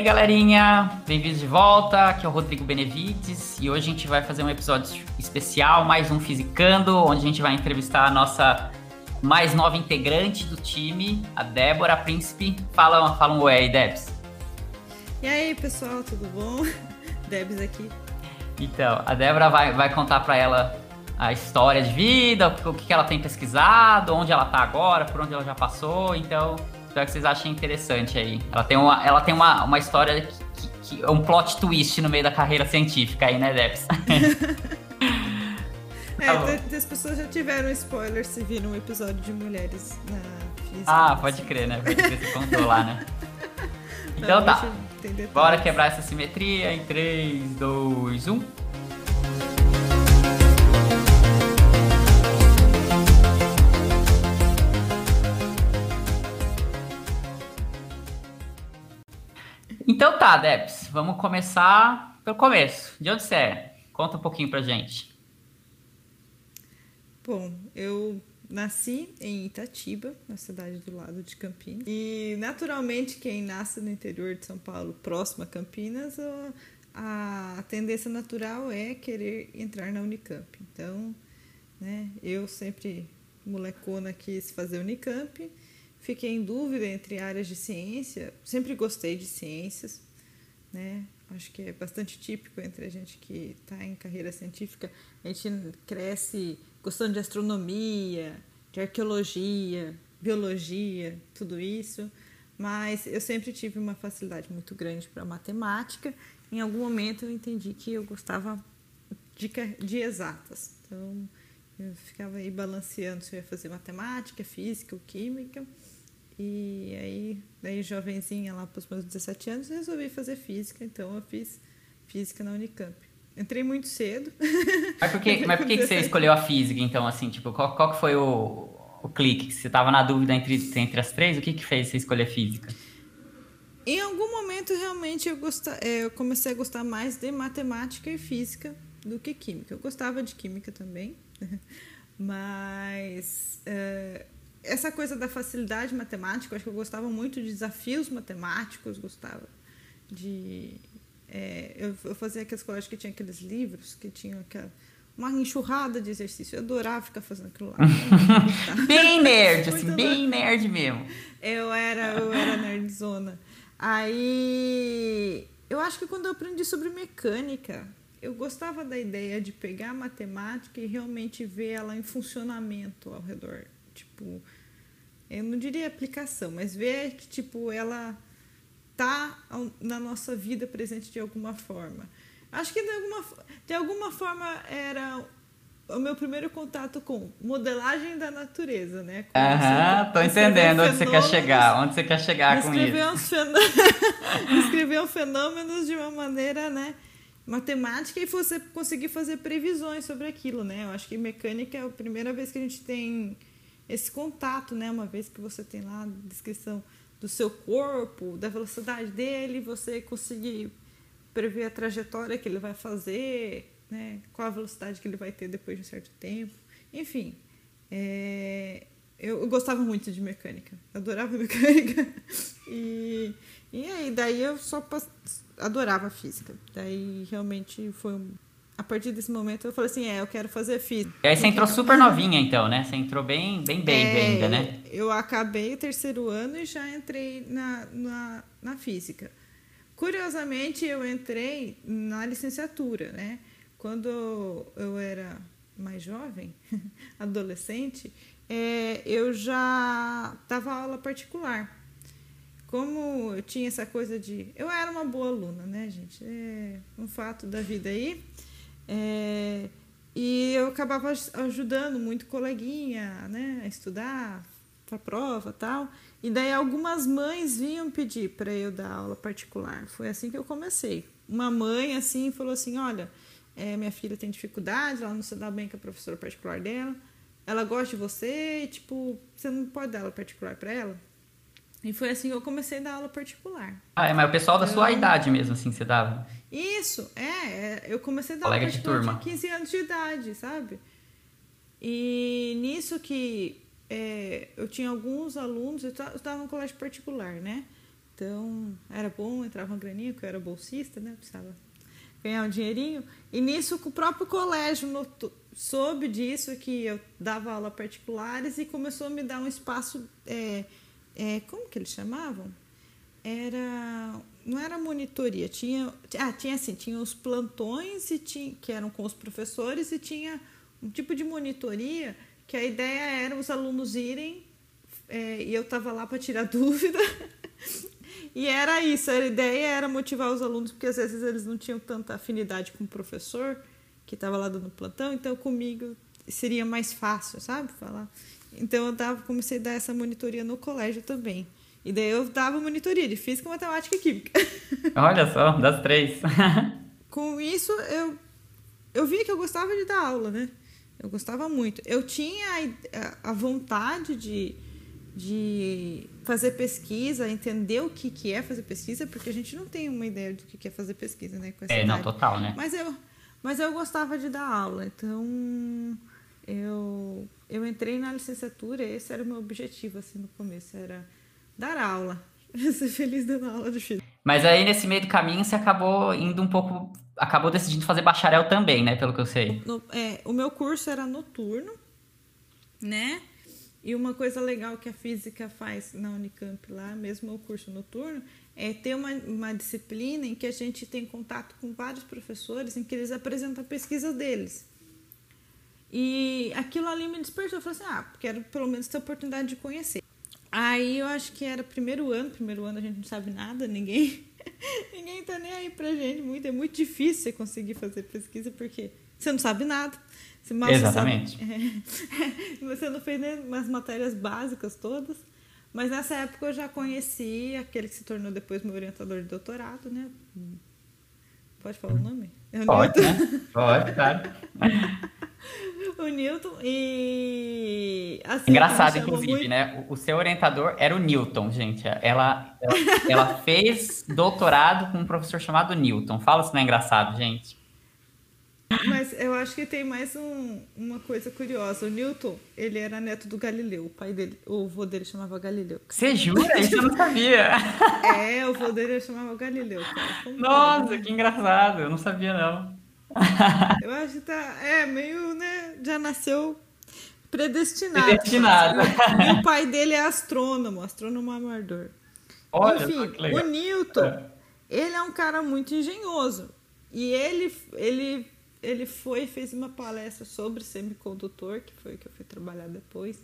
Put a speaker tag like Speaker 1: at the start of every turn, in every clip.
Speaker 1: aí, galerinha? Bem-vindos de volta. Aqui é o Rodrigo Benevides e hoje a gente vai fazer um episódio especial, mais um Fisicando, onde a gente vai entrevistar a nossa mais nova integrante do time, a Débora Príncipe. Fala, fala um oi aí, Debs.
Speaker 2: E aí, pessoal, tudo bom? Debs aqui.
Speaker 1: Então, a Débora vai, vai contar para ela a história de vida, o que ela tem pesquisado, onde ela tá agora, por onde ela já passou. Então, Espero que vocês achem interessante aí. Ela tem uma, ela tem uma, uma história que, que, é um plot twist no meio da carreira científica aí, né, Debs?
Speaker 2: é, tá as pessoas já tiveram spoiler se viram um episódio de mulheres na física.
Speaker 1: Ah, pode crer, né? Pode crer, você contou lá, né? Então Não, tá. Bora quebrar essa simetria em 3, 2, 1. Então tá, Debs, vamos começar pelo começo. De onde você é? Conta um pouquinho pra gente.
Speaker 2: Bom, eu nasci em Itatiba, na cidade do lado de Campinas. E naturalmente, quem nasce no interior de São Paulo, próximo a Campinas, a tendência natural é querer entrar na Unicamp. Então, né, eu sempre, molecona, quis fazer Unicamp fiquei em dúvida entre áreas de ciência. Sempre gostei de ciências, né? Acho que é bastante típico entre a gente que está em carreira científica. A gente cresce gostando de astronomia, de arqueologia, biologia, tudo isso. Mas eu sempre tive uma facilidade muito grande para matemática. Em algum momento eu entendi que eu gostava de, de exatas. Então eu ficava aí balanceando se eu ia fazer matemática, física ou química. E aí, daí jovenzinha lá para os meus 17 anos, resolvi fazer física, então eu fiz física na Unicamp. Entrei muito cedo.
Speaker 1: Mas por que, mas por que, que você escolheu a física, então, assim, tipo, qual, qual que foi o, o clique? Você estava na dúvida entre, entre as três? O que que fez você escolher física?
Speaker 2: Em algum momento, realmente, eu, gostar, é, eu comecei a gostar mais de matemática e física do que química. Eu gostava de química também, mas... É, essa coisa da facilidade matemática, eu acho que eu gostava muito de desafios matemáticos, gostava de. É, eu, eu fazia aqueles colégios que tinha aqueles livros, que tinham aquela, uma enxurrada de exercício. Eu adorava ficar fazendo aquilo lá.
Speaker 1: bem nerd, assim, bem nerd mesmo.
Speaker 2: Eu era, eu era nerdzona. Aí, eu acho que quando eu aprendi sobre mecânica, eu gostava da ideia de pegar a matemática e realmente ver ela em funcionamento ao redor Tipo, eu não diria aplicação, mas ver que tipo ela tá na nossa vida presente de alguma forma. Acho que de alguma, de alguma forma era o meu primeiro contato com modelagem da natureza, né?
Speaker 1: Aham, tô entendendo onde você quer chegar, onde você quer chegar com isso.
Speaker 2: Escrever fenômenos de uma maneira, né? Matemática e você conseguir fazer previsões sobre aquilo, né? Eu acho que mecânica é a primeira vez que a gente tem esse contato, né? Uma vez que você tem lá a descrição do seu corpo, da velocidade dele, você conseguir prever a trajetória que ele vai fazer, né? Qual a velocidade que ele vai ter depois de um certo tempo. Enfim, é, eu, gostava muito de mecânica, adorava mecânica. E, e aí, daí eu só adorava física. Daí realmente foi um a partir desse momento eu falei assim, é, eu quero fazer física.
Speaker 1: E aí você entrou super novinha então, né? Você entrou bem, bem bem é, ainda, né?
Speaker 2: Eu acabei o terceiro ano e já entrei na, na, na física. Curiosamente, eu entrei na licenciatura, né? Quando eu era mais jovem, adolescente, é, eu já dava aula particular. Como eu tinha essa coisa de. Eu era uma boa aluna, né, gente? É um fato da vida aí. É, e eu acabava ajudando muito coleguinha né, a estudar para prova tal. E daí algumas mães vinham pedir para eu dar aula particular. Foi assim que eu comecei. Uma mãe assim falou assim: olha, é, minha filha tem dificuldade, ela não se dá bem com a professora particular dela. Ela gosta de você, e, tipo, você não pode dar aula particular para ela? E foi assim que eu comecei a dar aula particular.
Speaker 1: Ah, é, mas o pessoal da eu... sua idade mesmo, assim, você dava?
Speaker 2: Isso, é, é. Eu comecei a dar
Speaker 1: Colega
Speaker 2: aula
Speaker 1: de turma.
Speaker 2: tinha 15 anos de idade, sabe? E nisso que é, eu tinha alguns alunos, eu estava no colégio particular, né? Então, era bom, entrava uma graninha, porque eu era bolsista, né? Precisava ganhar um dinheirinho. E nisso, o próprio colégio notou, soube disso, que eu dava aula particulares e começou a me dar um espaço. É, é, como que eles chamavam? Era. Não era monitoria, tinha. Ah, tinha assim, tinha os plantões e tinha, que eram com os professores, e tinha um tipo de monitoria que a ideia era os alunos irem é, e eu estava lá para tirar dúvida. e era isso, a ideia era motivar os alunos, porque às vezes eles não tinham tanta afinidade com o professor que estava lá dando plantão, então comigo seria mais fácil, sabe? Falar. Então eu dava, comecei a dar essa monitoria no colégio também. E daí eu dava monitoria de física, matemática e química.
Speaker 1: Olha só, das três.
Speaker 2: Com isso, eu, eu vi que eu gostava de dar aula, né? Eu gostava muito. Eu tinha a, a vontade de, de fazer pesquisa, entender o que, que é fazer pesquisa, porque a gente não tem uma ideia do que é fazer pesquisa, né?
Speaker 1: é, idade. não, total, né?
Speaker 2: Mas eu, mas eu gostava de dar aula, então eu, eu entrei na licenciatura, esse era o meu objetivo, assim, no começo, era dar aula. Ser feliz dando aula de física.
Speaker 1: Mas aí, nesse meio do caminho, você acabou indo um pouco... Acabou decidindo fazer bacharel também, né? Pelo que eu sei.
Speaker 2: No, é, o meu curso era noturno, né? E uma coisa legal que a física faz na Unicamp lá, mesmo o curso noturno, é ter uma, uma disciplina em que a gente tem contato com vários professores, em que eles apresentam a pesquisa deles. E aquilo ali me despertou. Eu falei assim, ah, quero pelo menos ter a oportunidade de conhecer. Aí eu acho que era primeiro ano, primeiro ano a gente não sabe nada, ninguém ninguém tá nem aí pra gente. Muito, é muito difícil você conseguir fazer pesquisa porque você não sabe nada. Você
Speaker 1: Exatamente. Sabe,
Speaker 2: é, você não fez nem as matérias básicas todas. Mas nessa época eu já conheci aquele que se tornou depois meu orientador de doutorado, né? Pode falar o nome?
Speaker 1: É o Pode, né? Pode, claro.
Speaker 2: o Newton e.
Speaker 1: Assim, Engraçado, inclusive, muito... né? O, seu orientador era o Newton, gente. Ela, ela, ela fez doutorado com um professor chamado Newton. Fala se não é engraçado, gente.
Speaker 2: Mas eu acho que tem mais um, uma coisa curiosa. O Newton, ele era neto do Galileu. O pai dele, o avô dele chamava Galileu.
Speaker 1: Você jura? Isso eu não sabia.
Speaker 2: É, o avô dele chamava Galileu.
Speaker 1: Cara. Nossa, que engraçado. Eu não sabia, não.
Speaker 2: Eu acho que tá. É, meio, né? Já nasceu predestinado.
Speaker 1: Predestinado.
Speaker 2: E o pai dele é astrônomo, astrônomo amador.
Speaker 1: Olha,
Speaker 2: Enfim, o Newton, é. ele é um cara muito engenhoso. E ele, ele, ele foi fez uma palestra sobre semicondutor, que foi que eu fui trabalhar depois,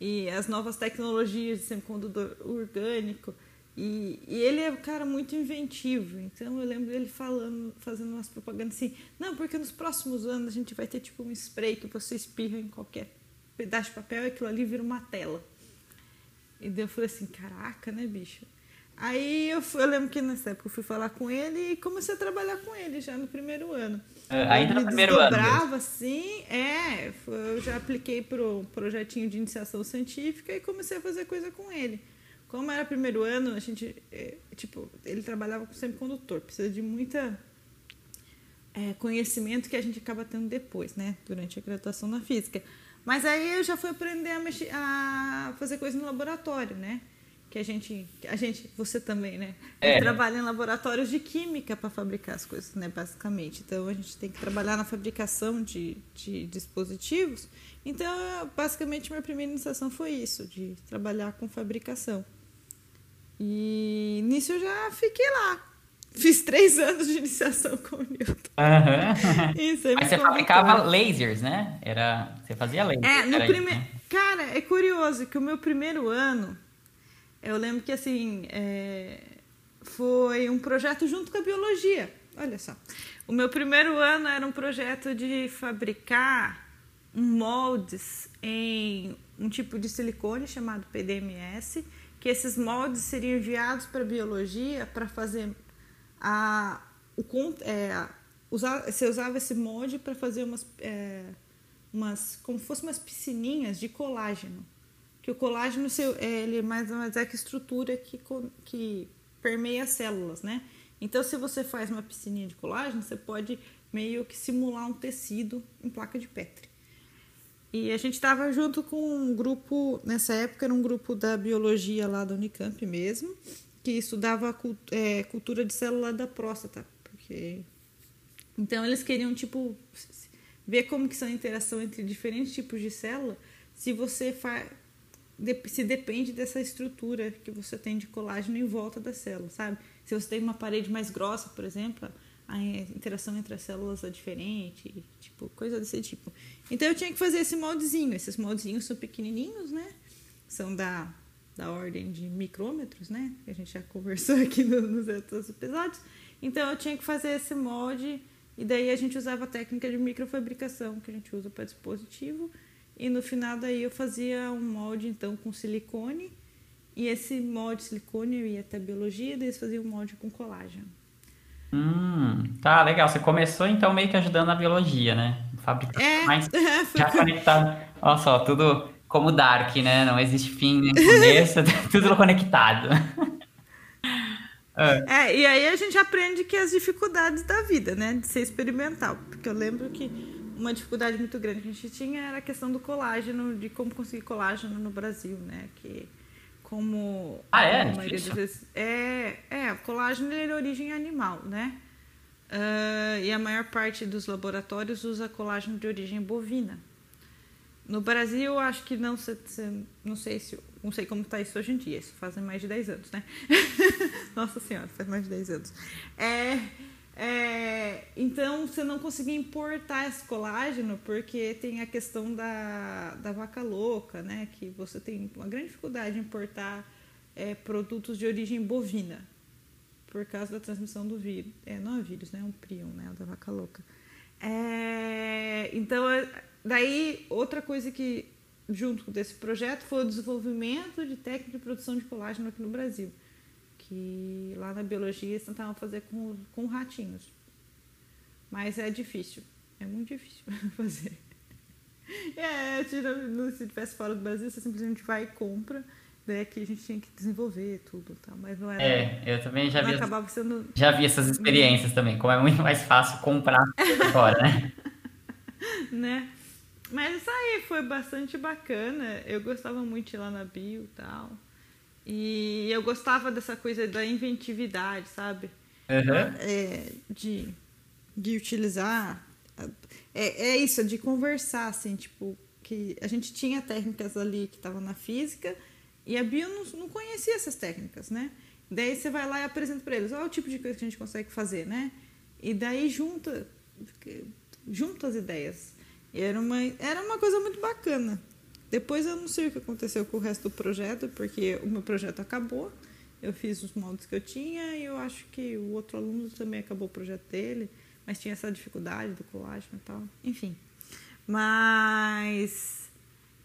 Speaker 2: e as novas tecnologias de semicondutor orgânico. E, e, ele é um cara muito inventivo. Então eu lembro dele falando, fazendo umas propagandas assim: não, porque nos próximos anos a gente vai ter tipo um spray que você espirra em qualquer pedaço de papel e aquilo ali vira uma tela. E daí eu falei assim: caraca, né, bicho? Aí eu, fui, eu lembro que nessa época eu fui falar com ele e comecei a trabalhar com ele já no primeiro ano.
Speaker 1: É, ainda no primeiro ano.
Speaker 2: brava assim, é. Eu já apliquei para o projetinho de iniciação científica e comecei a fazer coisa com ele. Como era primeiro ano, a gente, é, tipo, ele trabalhava com semicondutor, precisa de muita é, conhecimento que a gente acaba tendo depois, né, durante a graduação na física. Mas aí eu já fui aprender a, mexer, a fazer coisa no laboratório, né? Que a gente, a gente, você também, né? É. Trabalha em laboratórios de química para fabricar as coisas, né? Basicamente. Então a gente tem que trabalhar na fabricação de, de dispositivos. Então, basicamente, minha primeira iniciação foi isso, de trabalhar com fabricação. E nisso eu já fiquei lá. Fiz três anos de iniciação com o Newton.
Speaker 1: Uhum. Isso, Mas você fabricava lasers, né? Era, você fazia lasers.
Speaker 2: É, no primeiro. Né? Cara, é curioso que o meu primeiro ano eu lembro que assim é, foi um projeto junto com a biologia. Olha só. O meu primeiro ano era um projeto de fabricar moldes em um tipo de silicone chamado PDMS, que esses moldes seriam enviados para a biologia para fazer a o é, usar, você usava esse molde para fazer umas, é, umas como fosse umas piscininhas de colágeno que o colágeno é, ele é mais ou menos é a estrutura que, que permeia as células, né? Então, se você faz uma piscininha de colágeno, você pode meio que simular um tecido em placa de Petri. E a gente estava junto com um grupo, nessa época era um grupo da biologia lá da Unicamp mesmo, que estudava a é, cultura de célula da próstata, porque então eles queriam tipo ver como que são a interação entre diferentes tipos de célula, se você faz se depende dessa estrutura que você tem de colágeno em volta da célula, sabe? Se você tem uma parede mais grossa, por exemplo, a interação entre as células é diferente, tipo, coisa desse tipo. Então eu tinha que fazer esse moldezinho. Esses moldezinhos são pequenininhos, né? São da, da ordem de micrômetros, né? A gente já conversou aqui nos outros episódios. Então eu tinha que fazer esse molde e daí a gente usava a técnica de microfabricação que a gente usa para dispositivo. E no final daí eu fazia um molde então com silicone. E esse molde de silicone eu ia até biologia, daí eles faziam um molde com colágeno.
Speaker 1: Hum, tá, legal. Você começou então meio que ajudando na biologia, né? Fabricar
Speaker 2: é,
Speaker 1: mais já conectado. Olha só, tudo como Dark, né? Não existe fim nem começo, tudo conectado.
Speaker 2: É. é, e aí a gente aprende que as dificuldades da vida, né? De ser experimental. Porque eu lembro que uma dificuldade muito grande que a gente tinha era a questão do colágeno, de como conseguir colágeno no Brasil, né? Que como
Speaker 1: ah, é?
Speaker 2: a maioria das vezes é, é, colágeno é de origem animal, né? Uh, e a maior parte dos laboratórios usa colágeno de origem bovina. No Brasil, acho que não, não sei se não sei como está isso hoje em dia, isso fazem mais de 10 anos, né? Nossa Senhora, faz mais de 10 anos. É, é, então, você não conseguia importar esse colágeno porque tem a questão da, da vaca louca, né? Que você tem uma grande dificuldade de importar é, produtos de origem bovina por causa da transmissão do vírus. É, não é vírus, né? É um prion, né? Da vaca louca. É, então, é, daí, outra coisa que junto desse projeto foi o desenvolvimento de técnica de produção de colágeno aqui no Brasil, que lá na biologia eles tentavam fazer com, com ratinhos. Mas é difícil, é muito difícil fazer. É, se tivesse fora do Brasil, você simplesmente vai e compra. Daí aqui a gente tinha que desenvolver tudo, tá? mas não era.
Speaker 1: É, eu também já vi. Acabava sendo... Já vi essas experiências também, como é muito mais fácil comprar fora, né?
Speaker 2: né? Mas isso aí foi bastante bacana. Eu gostava muito de ir lá na bio e tal. E eu gostava dessa coisa da inventividade, sabe?
Speaker 1: Uhum.
Speaker 2: É, de, de utilizar. É, é isso, de conversar, assim, tipo, que a gente tinha técnicas ali que estavam na física e a bio não, não conhecia essas técnicas, né? Daí você vai lá e apresenta para eles, olha o tipo de coisa que a gente consegue fazer, né? E daí junta, junta as ideias. Era uma, era uma coisa muito bacana. Depois eu não sei o que aconteceu com o resto do projeto, porque o meu projeto acabou. Eu fiz os moldes que eu tinha e eu acho que o outro aluno também acabou o projeto dele, mas tinha essa dificuldade do colágeno e tal. Enfim. Mas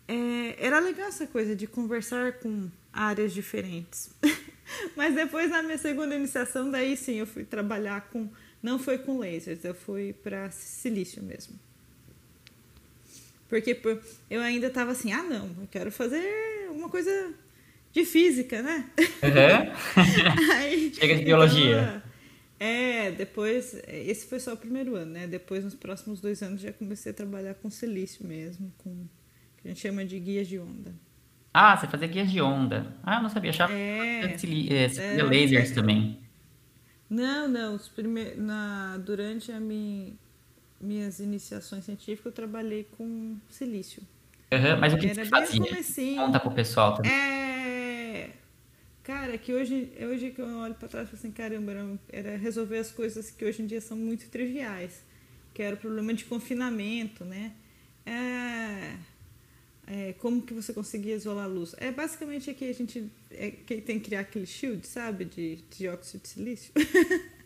Speaker 2: é, era legal essa coisa de conversar com áreas diferentes. mas depois, na minha segunda iniciação, daí sim eu fui trabalhar com. Não foi com lasers, eu fui para silício mesmo. Porque eu ainda estava assim, ah, não, eu quero fazer uma coisa de física, né?
Speaker 1: Uhum. Aí, Chega de biologia.
Speaker 2: Então, é, depois, esse foi só o primeiro ano, né? Depois, nos próximos dois anos, já comecei a trabalhar com silício mesmo, com que a gente chama de guias de onda.
Speaker 1: Ah, você fazia guias de onda. Ah, eu não sabia, achava
Speaker 2: é,
Speaker 1: que você é, lasers também.
Speaker 2: Não, não, os prime... Na, durante a minha minhas iniciações científicas, eu trabalhei com silício.
Speaker 1: Uhum, mas o que Era você fazia? Conta pro pessoal também.
Speaker 2: É... Cara, que hoje, hoje que eu olho para trás e falo assim, caramba, era, resolver as coisas que hoje em dia são muito triviais. Que era o problema de confinamento, né? É... É, como que você conseguia isolar a luz? É basicamente aqui a gente é, que tem que criar aquele shield, sabe, de dióxido de silício.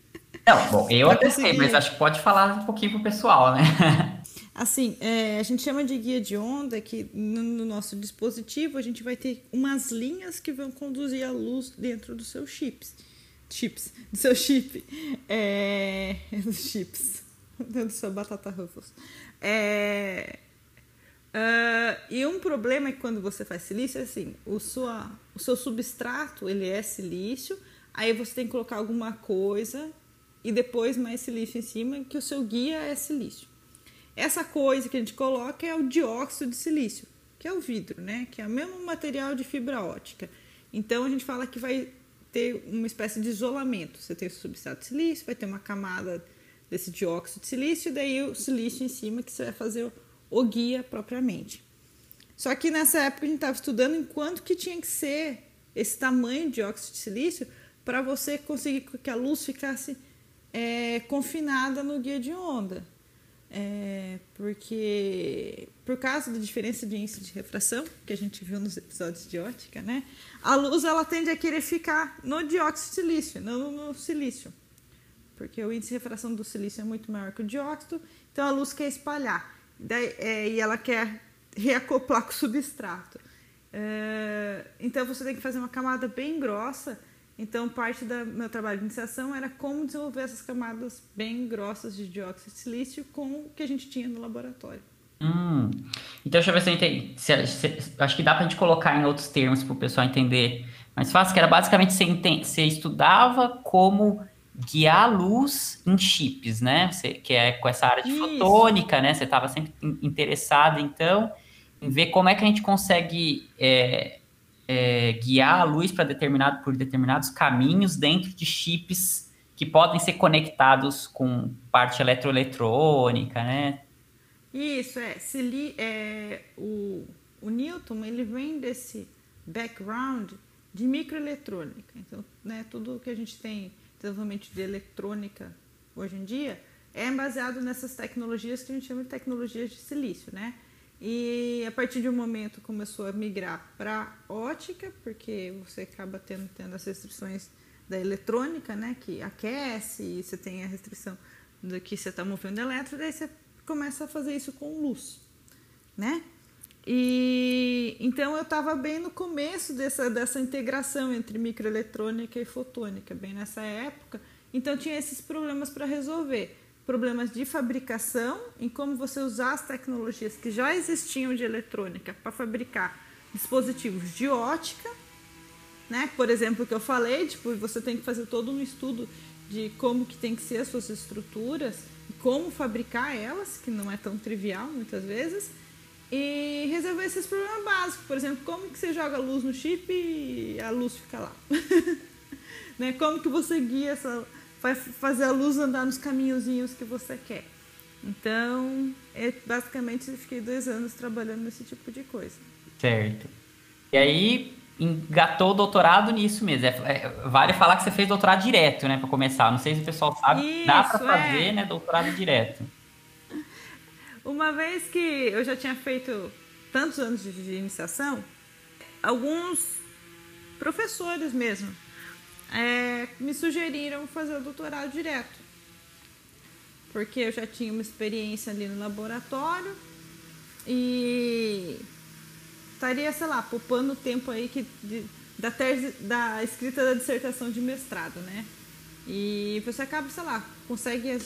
Speaker 1: Não, bom, eu até sei, mas acho que pode falar um pouquinho pro pessoal, né?
Speaker 2: Assim, é, a gente chama de guia de onda que no, no, nosso dispositivo a gente vai ter umas linhas que vão conduzir a luz dentro dos seus chips. Chips, do seu chip. É, dos chips. Dentro do seu batata ruffles. É, uh, e um problema é que quando você faz silício, é assim, o, sua, o seu substrato ele é silício, aí você tem que colocar alguma coisa e depois mais silício em cima, que o seu guia é silício. Essa coisa que a gente coloca é o dióxido de silício, que é o vidro, né? Que é o mesmo material de fibra ótica. Então a gente fala que vai ter uma espécie de isolamento. Você tem o substrato de silício, vai ter uma camada desse dióxido de silício, e daí o silício em cima que você vai fazer o, guia propriamente. Só que nessa época a gente estava estudando em quanto que tinha que ser esse tamanho de dióxido de silício para você conseguir que a luz ficasse é, confinada no guia de onda. É, porque por causa da diferença de índice de refração que a gente viu nos episódios de ótica, né, a luz ela tende a querer ficar no dióxido de silício, não no silício, porque o índice de refração do silício é muito maior que o dióxido, então a luz quer espalhar daí, é, e ela quer reacoplar com o substrato. É, então você tem que fazer uma camada bem grossa. Então parte do meu trabalho de iniciação era como desenvolver essas camadas bem grossas de dióxido de silício com o que a gente tinha no laboratório.
Speaker 1: Hum. Então deixa eu ver se eu entendi. Se, se, acho que dá para a gente colocar em outros termos para o pessoal entender mais fácil, que era basicamente você, entende, você estudava como guiar a luz em chips, né? Você, que é com essa área de Isso. fotônica, né? Você estava sempre interessado, então ver como é que a gente consegue é, é, guiar a luz para determinado por determinados caminhos dentro de chips que podem ser conectados com parte eletroeletrônica, né?
Speaker 2: Isso é, se li, é o, o Newton ele vem desse background de microeletrônica. Então, né, tudo que a gente tem desenvolvimento de eletrônica hoje em dia é baseado nessas tecnologias que a gente chama de tecnologias de silício, né? E a partir de um momento começou a migrar para ótica, porque você acaba tendo, tendo as restrições da eletrônica, né, que aquece, e você tem a restrição do que você está movendo elétrico, daí você começa a fazer isso com luz, né? E então eu estava bem no começo dessa, dessa integração entre microeletrônica e fotônica, bem nessa época. Então tinha esses problemas para resolver problemas de fabricação, em como você usar as tecnologias que já existiam de eletrônica para fabricar dispositivos de ótica, né? Por exemplo, que eu falei, tipo, você tem que fazer todo um estudo de como que tem que ser as suas estruturas como fabricar elas, que não é tão trivial muitas vezes, e resolver esses problemas básicos, por exemplo, como que você joga luz no chip e a luz fica lá, né? Como que você guia essa vai fazer a luz andar nos caminhozinhos que você quer. Então, eu, basicamente, eu fiquei dois anos trabalhando nesse tipo de coisa.
Speaker 1: Certo. E aí, engatou o doutorado nisso mesmo. É, é, vale falar que você fez doutorado direto, né, para começar. Não sei se o pessoal sabe, Isso, dá para fazer, é. né, doutorado direto.
Speaker 2: Uma vez que eu já tinha feito tantos anos de iniciação, alguns professores mesmo é, me sugeriram fazer o doutorado direto. Porque eu já tinha uma experiência ali no laboratório e estaria, sei lá, poupando o tempo aí que, de, da, tese, da escrita da dissertação de mestrado, né? E você acaba, sei lá, consegue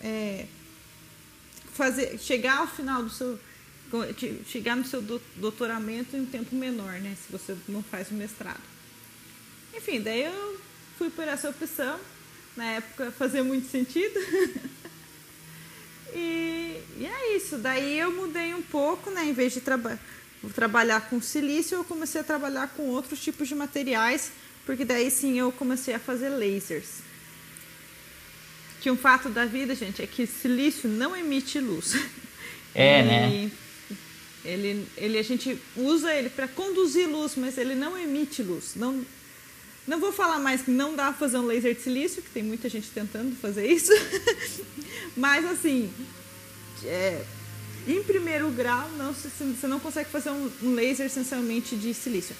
Speaker 2: é, fazer, chegar ao final do seu chegar no seu doutoramento em um tempo menor, né? Se você não faz o mestrado. Enfim, daí eu fui por essa opção. Na época fazia muito sentido. e, e, é isso. Daí eu mudei um pouco, né? Em vez de traba trabalhar com silício, eu comecei a trabalhar com outros tipos de materiais, porque daí sim eu comecei a fazer lasers. Que um fato da vida, gente, é que silício não emite luz.
Speaker 1: É, e né?
Speaker 2: Ele, ele, a gente usa ele para conduzir luz, mas ele não emite luz. Não, não vou falar mais que não dá para fazer um laser de silício, que tem muita gente tentando fazer isso. Mas assim, é, em primeiro grau, não, você não consegue fazer um, um laser essencialmente de silício.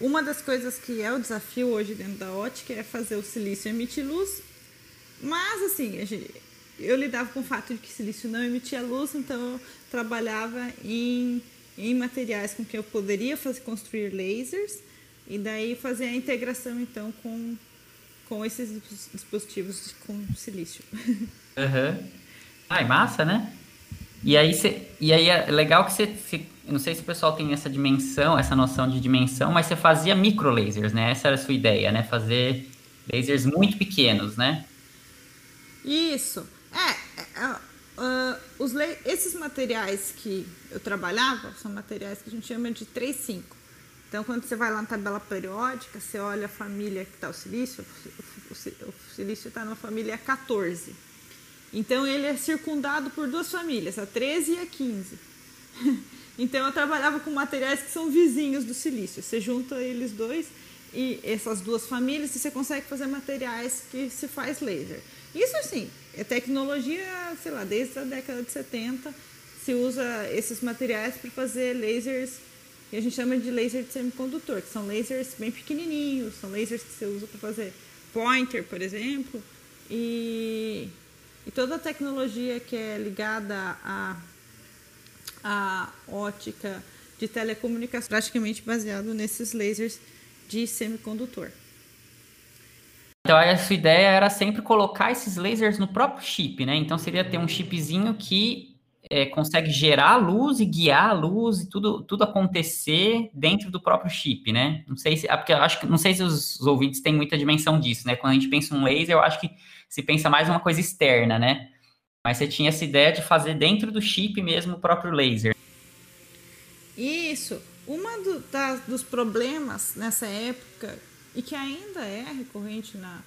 Speaker 2: Uma das coisas que é o desafio hoje dentro da ótica é fazer o silício emitir luz. Mas assim, eu lidava com o fato de que silício não emitia luz, então eu trabalhava em, em materiais com que eu poderia fazer, construir lasers e daí fazer a integração então com, com esses dispositivos com silício.
Speaker 1: Uhum. Ai, massa, né? E aí, cê, e aí é legal que você. Não sei se o pessoal tem essa dimensão, essa noção de dimensão, mas você fazia micro lasers, né? Essa era a sua ideia, né? Fazer lasers muito pequenos, né?
Speaker 2: Isso. É, é uh, os esses materiais que eu trabalhava são materiais que a gente chama de 3,5. Então, quando você vai lá na tabela periódica, você olha a família que está o silício, o silício está na família 14. Então, ele é circundado por duas famílias, a 13 e a 15. Então, eu trabalhava com materiais que são vizinhos do silício. Você junta eles dois e essas duas famílias e você consegue fazer materiais que se faz laser. Isso, assim, é tecnologia, sei lá, desde a década de 70 se usa esses materiais para fazer lasers que a gente chama de laser de semicondutor, que são lasers bem pequenininhos, são lasers que você usa para fazer pointer, por exemplo, e, e toda a tecnologia que é ligada à, ótica de telecomunicação, praticamente baseado nesses lasers de semicondutor.
Speaker 1: Então a sua ideia era sempre colocar esses lasers no próprio chip, né? Então seria ter um chipzinho que é, consegue gerar a luz e guiar a luz e tudo, tudo acontecer dentro do próprio chip, né? Não sei se, é porque acho que não sei se os, ouvintes têm muita dimensão disso, né? Quando a gente pensa em um laser, eu acho que se pensa mais uma coisa externa, né? Mas você tinha essa ideia de fazer dentro do chip mesmo o próprio laser.
Speaker 2: Isso. Uma do, dos problemas nessa época e que ainda é recorrente na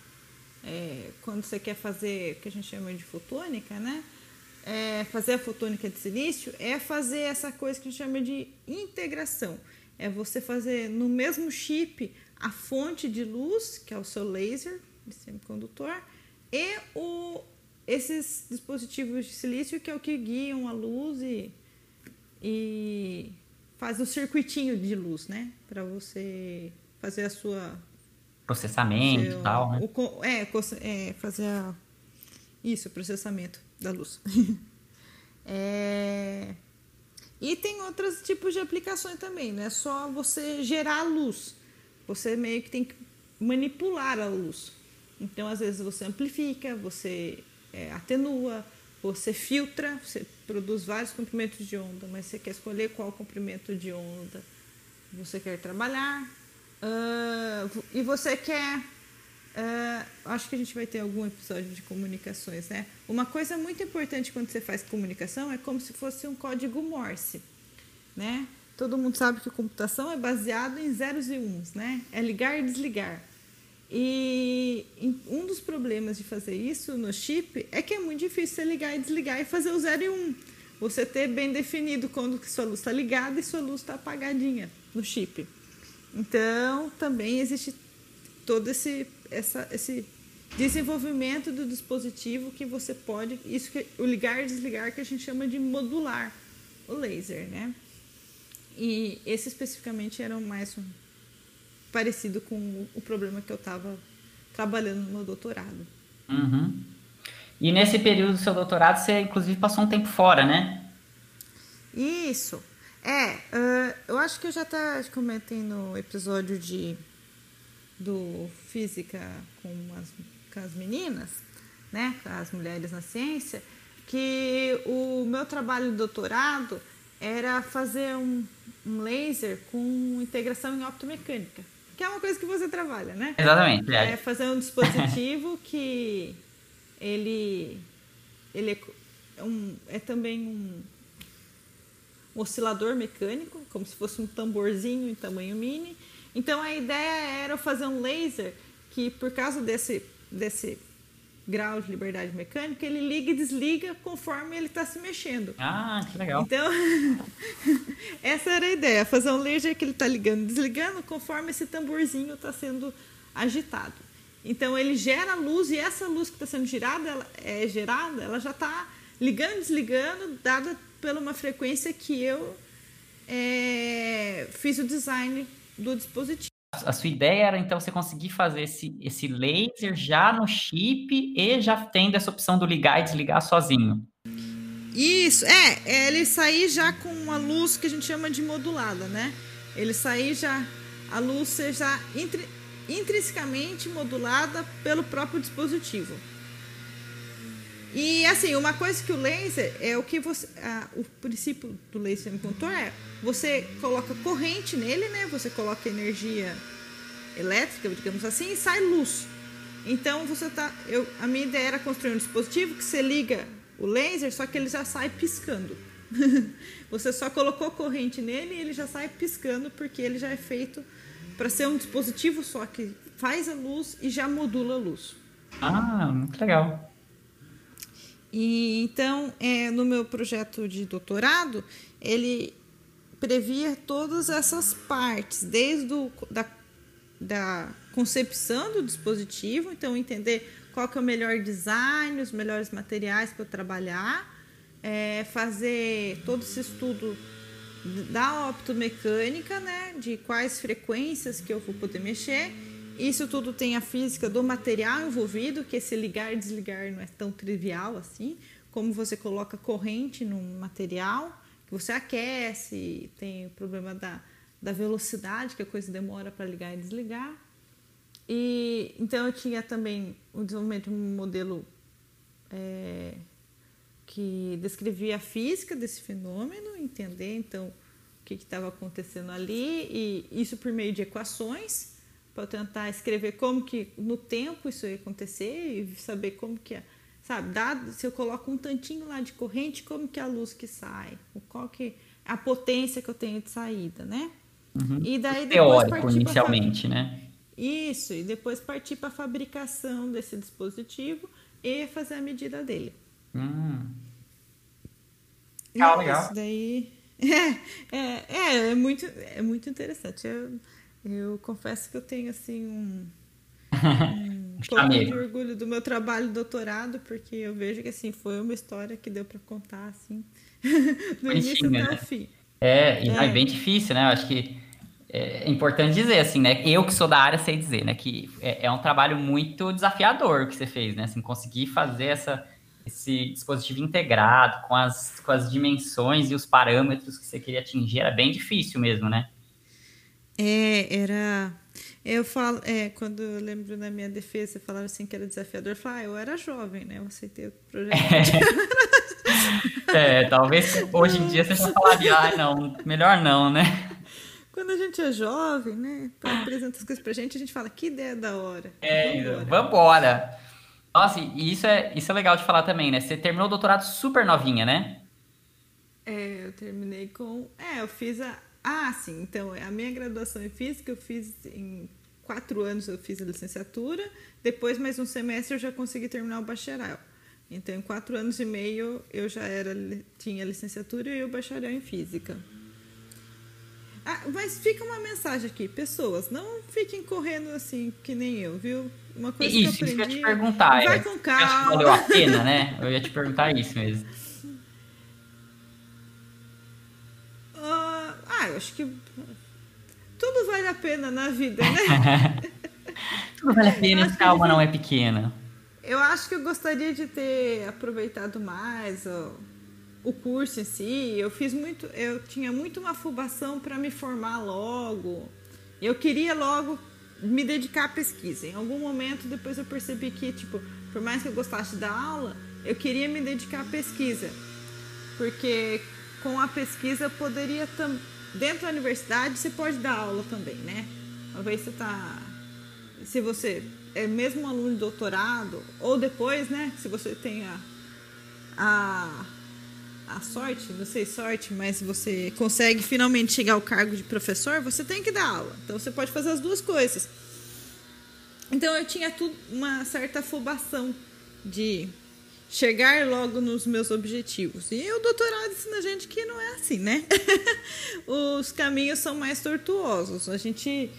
Speaker 2: é, quando você quer fazer o que a gente chama de fotônica, né? É, fazer a fotônica de silício é fazer essa coisa que a gente chama de integração. É você fazer no mesmo chip a fonte de luz, que é o seu laser de semicondutor, e o, esses dispositivos de silício, que é o que guiam a luz e, e faz o circuitinho de luz, né? Para você fazer a sua.
Speaker 1: Processamento e tal, né?
Speaker 2: O, é, é, fazer a, isso, processamento da luz. é... E tem outros tipos de aplicações também, não é só você gerar luz. Você meio que tem que manipular a luz. Então, às vezes, você amplifica, você é, atenua, você filtra, você produz vários comprimentos de onda, mas você quer escolher qual comprimento de onda você quer trabalhar. Uh, e você quer Uh, acho que a gente vai ter algum episódio de comunicações, né? Uma coisa muito importante quando você faz comunicação é como se fosse um código Morse, né? Todo mundo sabe que computação é baseada em zeros e uns, né? É ligar e desligar. E um dos problemas de fazer isso no chip é que é muito difícil você ligar e desligar e fazer o zero e um. Você ter bem definido quando que sua luz está ligada e sua luz está apagadinha no chip. Então, também existe todo esse essa, esse desenvolvimento do dispositivo que você pode, isso que o ligar e desligar que a gente chama de modular o laser, né? E esse especificamente era mais parecido com o problema que eu estava trabalhando no meu doutorado.
Speaker 1: Uhum. E nesse período do seu doutorado, você inclusive passou um tempo fora, né?
Speaker 2: Isso. É, uh, eu acho que eu já até comentei no episódio de do Física com as, com as meninas, né, as mulheres na ciência, que o meu trabalho de doutorado era fazer um, um laser com integração em optomecânica, que é uma coisa que você trabalha, né?
Speaker 1: Exatamente.
Speaker 2: É, é fazer um dispositivo que ele, ele é, um, é também um, um oscilador mecânico, como se fosse um tamborzinho em tamanho mini, então a ideia era fazer um laser que, por causa desse, desse grau de liberdade mecânica, ele liga e desliga conforme ele está se mexendo.
Speaker 1: Ah, que legal.
Speaker 2: Então, essa era a ideia, fazer um laser que ele está ligando e desligando conforme esse tamborzinho está sendo agitado. Então ele gera luz e essa luz que está sendo girada, ela é gerada, ela já está ligando e desligando, dada por uma frequência que eu é, fiz o design do dispositivo.
Speaker 1: A sua ideia era então você conseguir fazer esse, esse laser já no chip e já tendo essa opção do ligar e desligar sozinho.
Speaker 2: Isso, é, é ele sair já com uma luz que a gente chama de modulada, né? Ele sair já, a luz seja intri, intrinsecamente modulada pelo próprio dispositivo. E assim, uma coisa que o laser é o que você. O princípio do laser semicondutor é você coloca corrente nele, né? Você coloca energia elétrica, digamos assim, e sai luz. Então você tá. Eu, a minha ideia era construir um dispositivo que você liga o laser, só que ele já sai piscando. Você só colocou corrente nele e ele já sai piscando porque ele já é feito para ser um dispositivo só que faz a luz e já modula a luz.
Speaker 1: Ah, muito legal.
Speaker 2: E então, é, no meu projeto de doutorado, ele previa todas essas partes, desde o, da, da concepção do dispositivo, então entender qual que é o melhor design, os melhores materiais para trabalhar, é, fazer todo esse estudo da optomecânica, né, de quais frequências que eu vou poder mexer. Isso tudo tem a física do material envolvido, que esse ligar e desligar não é tão trivial assim, como você coloca corrente num material, que você aquece, tem o problema da, da velocidade, que a coisa demora para ligar e desligar. E então eu tinha também o desenvolvimento de um modelo é, que descrevia a física desse fenômeno, entender então o que estava acontecendo ali e isso por meio de equações para tentar escrever como que no tempo isso ia acontecer e saber como que é, sabe, dado se eu coloco um tantinho lá de corrente, como que é a luz que sai, qual que a potência que eu tenho de saída, né?
Speaker 1: Uhum. E daí teórico inicialmente, pra... né?
Speaker 2: Isso, e depois partir para a fabricação desse dispositivo e fazer a medida dele.
Speaker 1: Hum. Legal, legal.
Speaker 2: Isso daí é, é, é, é, muito, é muito interessante. Eu, eu confesso que eu tenho assim um, um pouco de orgulho do meu trabalho de doutorado, porque eu vejo que assim foi uma história que deu para contar assim do início até né? o fim.
Speaker 1: É, e é. é bem difícil, né? Eu acho que é importante dizer, assim, né? Eu que sou da área sei dizer, né? Que é, é um trabalho muito desafiador o que você fez, né? Assim, conseguir fazer essa, esse dispositivo integrado com as, com as dimensões e os parâmetros que você queria atingir era bem difícil mesmo, né?
Speaker 2: É, era. Eu falo, é, quando eu lembro na minha defesa, falaram assim que era desafiador, eu falava, ah, eu era jovem, né? Eu aceitei o projeto.
Speaker 1: É, é talvez hoje em dia você já falaria, ah, não, melhor não, né?
Speaker 2: Quando a gente é jovem, né? Apresenta as coisas pra gente, a gente fala, que ideia da hora.
Speaker 1: É, vambora. vambora. Nossa, e isso é, isso é legal de falar também, né? Você terminou o doutorado super novinha, né?
Speaker 2: É, eu terminei com. É, eu fiz a. Ah, sim. Então, a minha graduação em física eu fiz em quatro anos, eu fiz a licenciatura. Depois, mais um semestre, eu já consegui terminar o bacharel. Então, em quatro anos e meio, eu já era, tinha a licenciatura e o bacharel em física. Ah, mas fica uma mensagem aqui, pessoas, não fiquem correndo assim que nem eu, viu? Uma coisa
Speaker 1: isso,
Speaker 2: que eu aprendi.
Speaker 1: Isso, eu ia te perguntar.
Speaker 2: Vai é, com calma. Acho que
Speaker 1: valeu a pena, né? Eu ia te perguntar isso mesmo.
Speaker 2: Uh, ah, eu acho que tudo vale a pena na vida, né?
Speaker 1: tudo vale a pena, a calma não é pequena.
Speaker 2: Eu acho que eu gostaria de ter aproveitado mais. Ó o curso em si, eu fiz muito, eu tinha muito uma afobação para me formar logo. Eu queria logo me dedicar à pesquisa. Em algum momento depois eu percebi que, tipo, por mais que eu gostasse da aula, eu queria me dedicar à pesquisa. Porque com a pesquisa eu poderia tam... dentro da universidade você pode dar aula também, né? Uma vez você tá se você é mesmo aluno de doutorado ou depois, né, se você tem a, a a sorte, não sei sorte, mas você consegue finalmente chegar ao cargo de professor, você tem que dar aula. Então você pode fazer as duas coisas. Então eu tinha tudo uma certa afobação de chegar logo nos meus objetivos. E o doutorado ensina a gente que não é assim, né? Os caminhos são mais tortuosos. A gente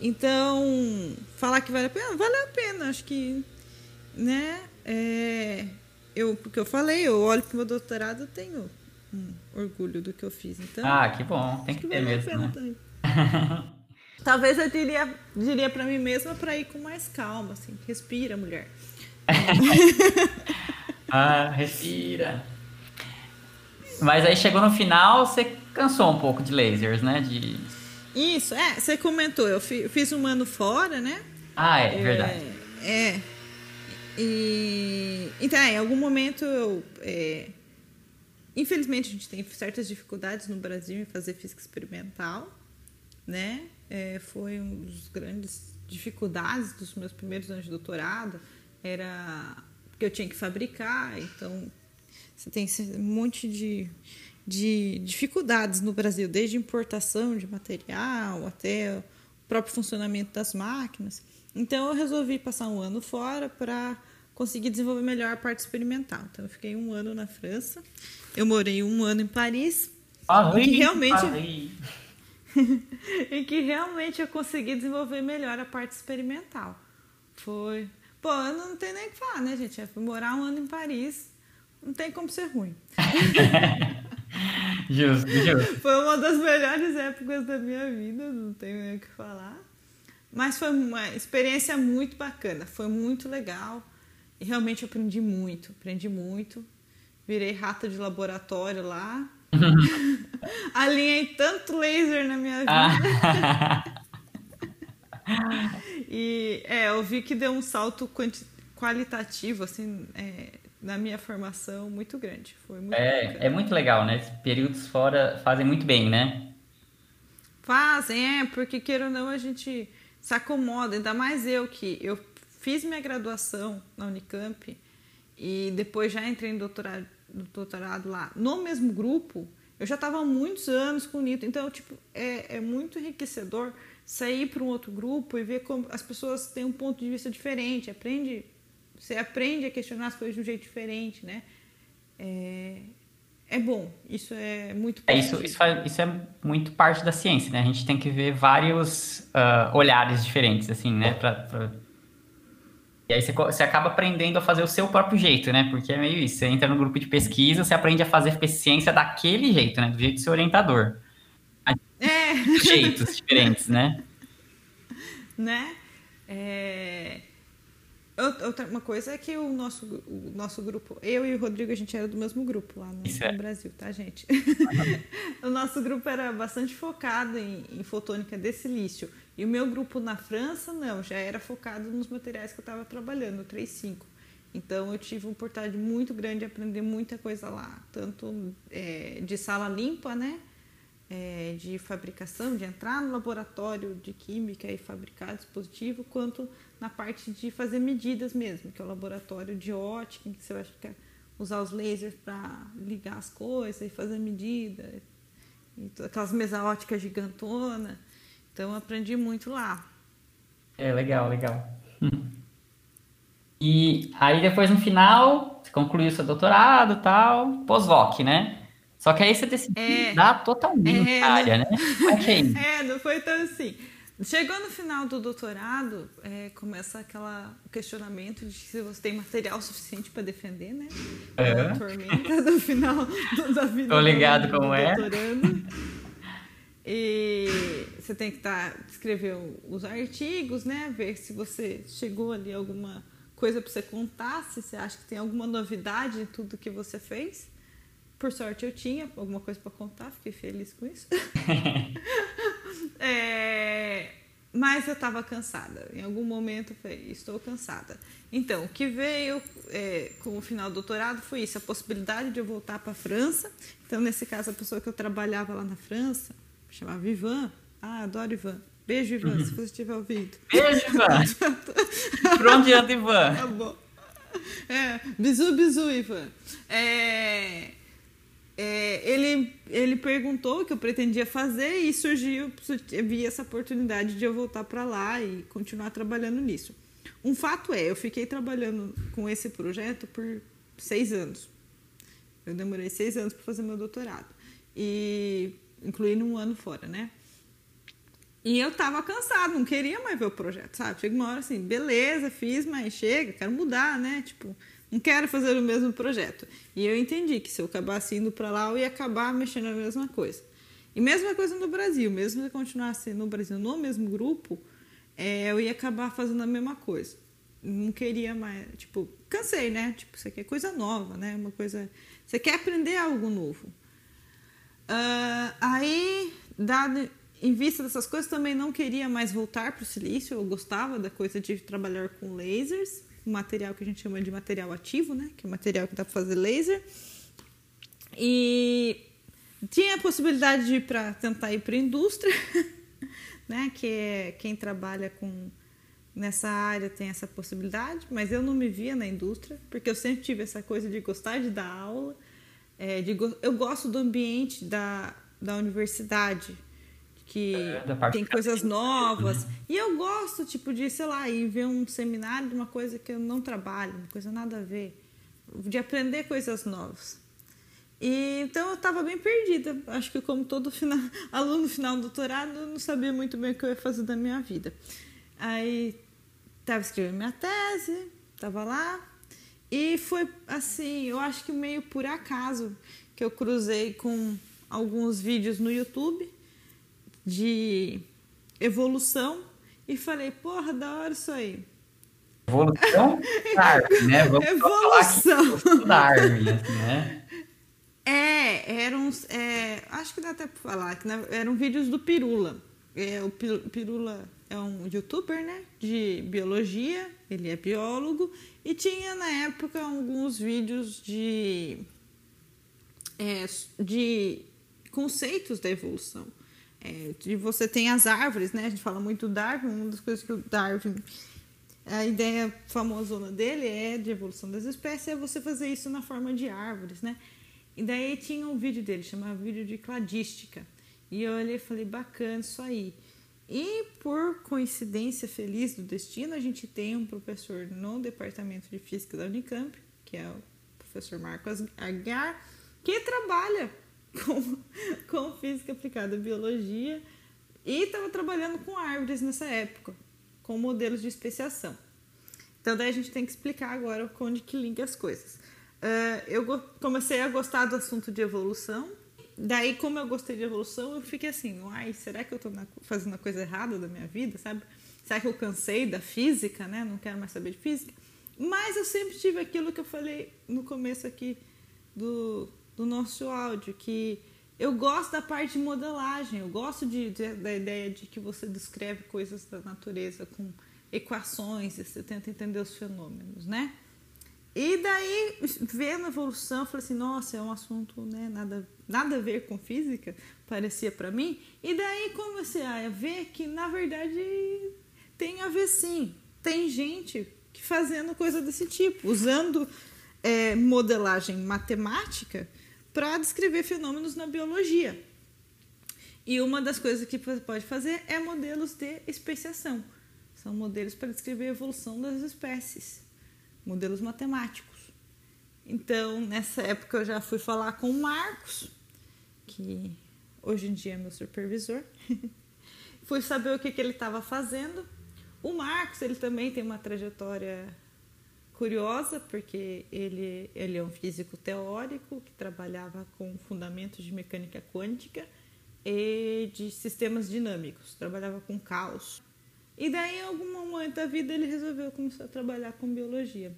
Speaker 2: então falar que vale a pena, vale a pena. Acho que, né? É, eu, porque eu falei, eu olho para o meu doutorado, eu tenho um orgulho do que eu fiz. Então,
Speaker 1: ah, que bom, tem que, que ter mesmo. Né?
Speaker 2: Talvez eu diria, diria para mim mesma para ir com mais calma, assim, respira, mulher.
Speaker 1: ah, respira. Mas aí chegou no final, você cansou um pouco de lasers, né? De...
Speaker 2: Isso, é, você comentou, eu fiz um ano fora, né?
Speaker 1: Ah, é, é verdade.
Speaker 2: É, e, então, é, em algum momento eu. É, infelizmente, a gente tem certas dificuldades no Brasil em fazer física experimental, né? É, foi uma das grandes dificuldades dos meus primeiros anos de doutorado, era que eu tinha que fabricar, então você tem um monte de de dificuldades no Brasil, desde importação de material até o próprio funcionamento das máquinas. Então eu resolvi passar um ano fora para conseguir desenvolver melhor a parte experimental. Então eu fiquei um ano na França, eu morei um ano em Paris,
Speaker 1: Paris,
Speaker 2: e realmente
Speaker 1: Paris.
Speaker 2: e que realmente eu consegui desenvolver melhor a parte experimental. Foi, pô, eu não tenho nem o que falar, né, gente? Eu fui morar um ano em Paris, não tem como ser ruim.
Speaker 1: justo, justo.
Speaker 2: Foi uma das melhores épocas da minha vida, não tenho nem o que falar. Mas foi uma experiência muito bacana, foi muito legal. E realmente aprendi muito, aprendi muito. Virei rata de laboratório lá. Alinhei tanto laser na minha vida. E é, eu vi que deu um salto qualitativo, assim, é, na minha formação muito grande. Foi muito
Speaker 1: é, é muito legal, né? Períodos fora fazem muito bem, né?
Speaker 2: Fazem, é, porque queira ou não, a gente se acomoda, ainda mais eu que eu fiz minha graduação na Unicamp e depois já entrei em doutorado, doutorado lá no mesmo grupo, eu já estava há muitos anos com o NITO, então tipo, é, é muito enriquecedor sair para um outro grupo e ver como as pessoas têm um ponto de vista diferente, aprende, você aprende a questionar as coisas de um jeito diferente, né? É, é bom, isso é muito
Speaker 1: é, isso, isso, faz, isso, é muito parte da ciência, né? A gente tem que ver vários uh, olhares diferentes, assim, né? Pra, pra e aí você, você acaba aprendendo a fazer o seu próprio jeito, né? Porque é meio isso. Você entra no grupo de pesquisa, você aprende a fazer ciência daquele jeito, né? Do jeito do seu orientador. Jeitos diferentes, né?
Speaker 2: Né? É... Outra uma coisa é que o nosso, o nosso grupo, eu e o Rodrigo, a gente era do mesmo grupo lá no, no é. Brasil, tá, gente? o nosso grupo era bastante focado em, em fotônica de silício. E o meu grupo na França, não, já era focado nos materiais que eu estava trabalhando, o 3.5. Então eu tive uma oportunidade muito grande de aprender muita coisa lá, tanto é, de sala limpa, né? É, de fabricação, de entrar no laboratório de química e fabricar dispositivo, quanto na parte de fazer medidas mesmo, que é o laboratório de ótica, em que você vai usar os lasers para ligar as coisas e fazer medida, e aquelas mesas óticas gigantonas. Então aprendi muito lá.
Speaker 1: É legal, legal. E aí depois no final, você concluiu seu doutorado tal, pós-voc, né? Só que aí você decidiu é, dar totalmente é, área, né?
Speaker 2: É, não foi tão assim. Chegou no final do doutorado, é, começa aquela questionamento de se você tem material suficiente para defender, né? É. A tormenta do final do, da vida.
Speaker 1: Tô ligado do, como é.
Speaker 2: E você tem que tá, escrever os artigos, né? Ver se você chegou ali alguma coisa para você contar, se você acha que tem alguma novidade em tudo que você fez. Por sorte eu tinha alguma coisa para contar, fiquei feliz com isso. é, mas eu estava cansada. Em algum momento eu falei, estou cansada. Então, o que veio é, com o final do doutorado foi isso, a possibilidade de eu voltar para a França. Então, nesse caso, a pessoa que eu trabalhava lá na França, chamava Ivan. Ah, adoro Ivan. Beijo, Ivan, se você estiver ouvindo.
Speaker 1: Beijo, Ivan. Por onde anda, Ivan?
Speaker 2: Tá bom. É, bisu, bisu, Ivan. É, é, ele, ele perguntou o que eu pretendia fazer e surgiu, vi essa oportunidade de eu voltar para lá e continuar trabalhando nisso. Um fato é, eu fiquei trabalhando com esse projeto por seis anos. Eu demorei seis anos para fazer meu doutorado. E incluindo um ano fora, né? E eu tava cansado, não queria mais ver o projeto, sabe? Chega uma hora assim, beleza, fiz, mas chega, quero mudar, né? Tipo, não quero fazer o mesmo projeto. E eu entendi que se eu acabasse indo para lá, eu ia acabar mexendo na mesma coisa. E mesma coisa no Brasil, mesmo se eu continuasse no Brasil no mesmo grupo, é, eu ia acabar fazendo a mesma coisa. Não queria mais, tipo, cansei, né? Tipo, você quer coisa nova, né? Uma coisa, você quer aprender algo novo. Uh, aí, dado em vista dessas coisas, também não queria mais voltar para o silício. Eu gostava da coisa de trabalhar com lasers, material que a gente chama de material ativo, né? Que é o material que dá para fazer laser. E tinha a possibilidade de ir para tentar ir para a indústria, né? Que é quem trabalha com nessa área tem essa possibilidade, mas eu não me via na indústria porque eu sempre tive essa coisa de gostar de dar aula É, de, eu gosto do ambiente da, da universidade, que é, tem coisas novas. Né? E eu gosto, tipo, de, sei lá, ir ver um seminário de uma coisa que eu não trabalho, uma coisa nada a ver. De aprender coisas novas. E, então eu estava bem perdida. Acho que como todo final, aluno final do doutorado, eu não sabia muito bem o que eu ia fazer da minha vida. Aí estava escrevendo minha tese, estava lá. E foi assim, eu acho que meio por acaso que eu cruzei com alguns vídeos no YouTube de evolução e falei, porra, da hora isso aí.
Speaker 1: Evolução Darwin, né? Vamos
Speaker 2: evolução.
Speaker 1: Darwin, né?
Speaker 2: É, eram. É, acho que dá até pra falar, que eram vídeos do Pirula. É, o Pirula é um youtuber, né? De biologia, ele é biólogo, e tinha na época alguns vídeos de. É, de conceitos da evolução. É, de você tem as árvores, né? A gente fala muito do Darwin, uma das coisas que o Darwin. A ideia famosona dele é de evolução das espécies, é você fazer isso na forma de árvores, né? E daí tinha um vídeo dele, chamava vídeo de cladística. E eu olhei e falei, bacana isso aí. E por coincidência feliz do destino, a gente tem um professor no departamento de física da Unicamp, que é o professor Marcos Aguiar, que trabalha com, com física aplicada à biologia e estava trabalhando com árvores nessa época, com modelos de especiação. Então daí a gente tem que explicar agora onde que liga as coisas. Uh, eu comecei a gostar do assunto de evolução. Daí, como eu gostei de evolução, eu fiquei assim, ai, será que eu estou fazendo a coisa errada da minha vida, sabe? Será que eu cansei da física, né? Não quero mais saber de física. Mas eu sempre tive aquilo que eu falei no começo aqui do, do nosso áudio, que eu gosto da parte de modelagem, eu gosto de, de, da ideia de que você descreve coisas da natureza com equações, e você tenta entender os fenômenos, né? E daí, vendo a evolução, eu falei assim, nossa, é um assunto né, nada, nada a ver com física, parecia para mim. E daí comecei a ver que, na verdade, tem a ver sim. Tem gente que fazendo coisa desse tipo, usando é, modelagem matemática para descrever fenômenos na biologia. E uma das coisas que você pode fazer é modelos de especiação. São modelos para descrever a evolução das espécies modelos matemáticos. Então, nessa época, eu já fui falar com o Marcos, que hoje em dia é meu supervisor. fui saber o que, que ele estava fazendo. O Marcos, ele também tem uma trajetória curiosa, porque ele, ele é um físico teórico que trabalhava com fundamentos de mecânica quântica e de sistemas dinâmicos, trabalhava com caos. E daí, em algum momento da vida, ele resolveu começar a trabalhar com biologia.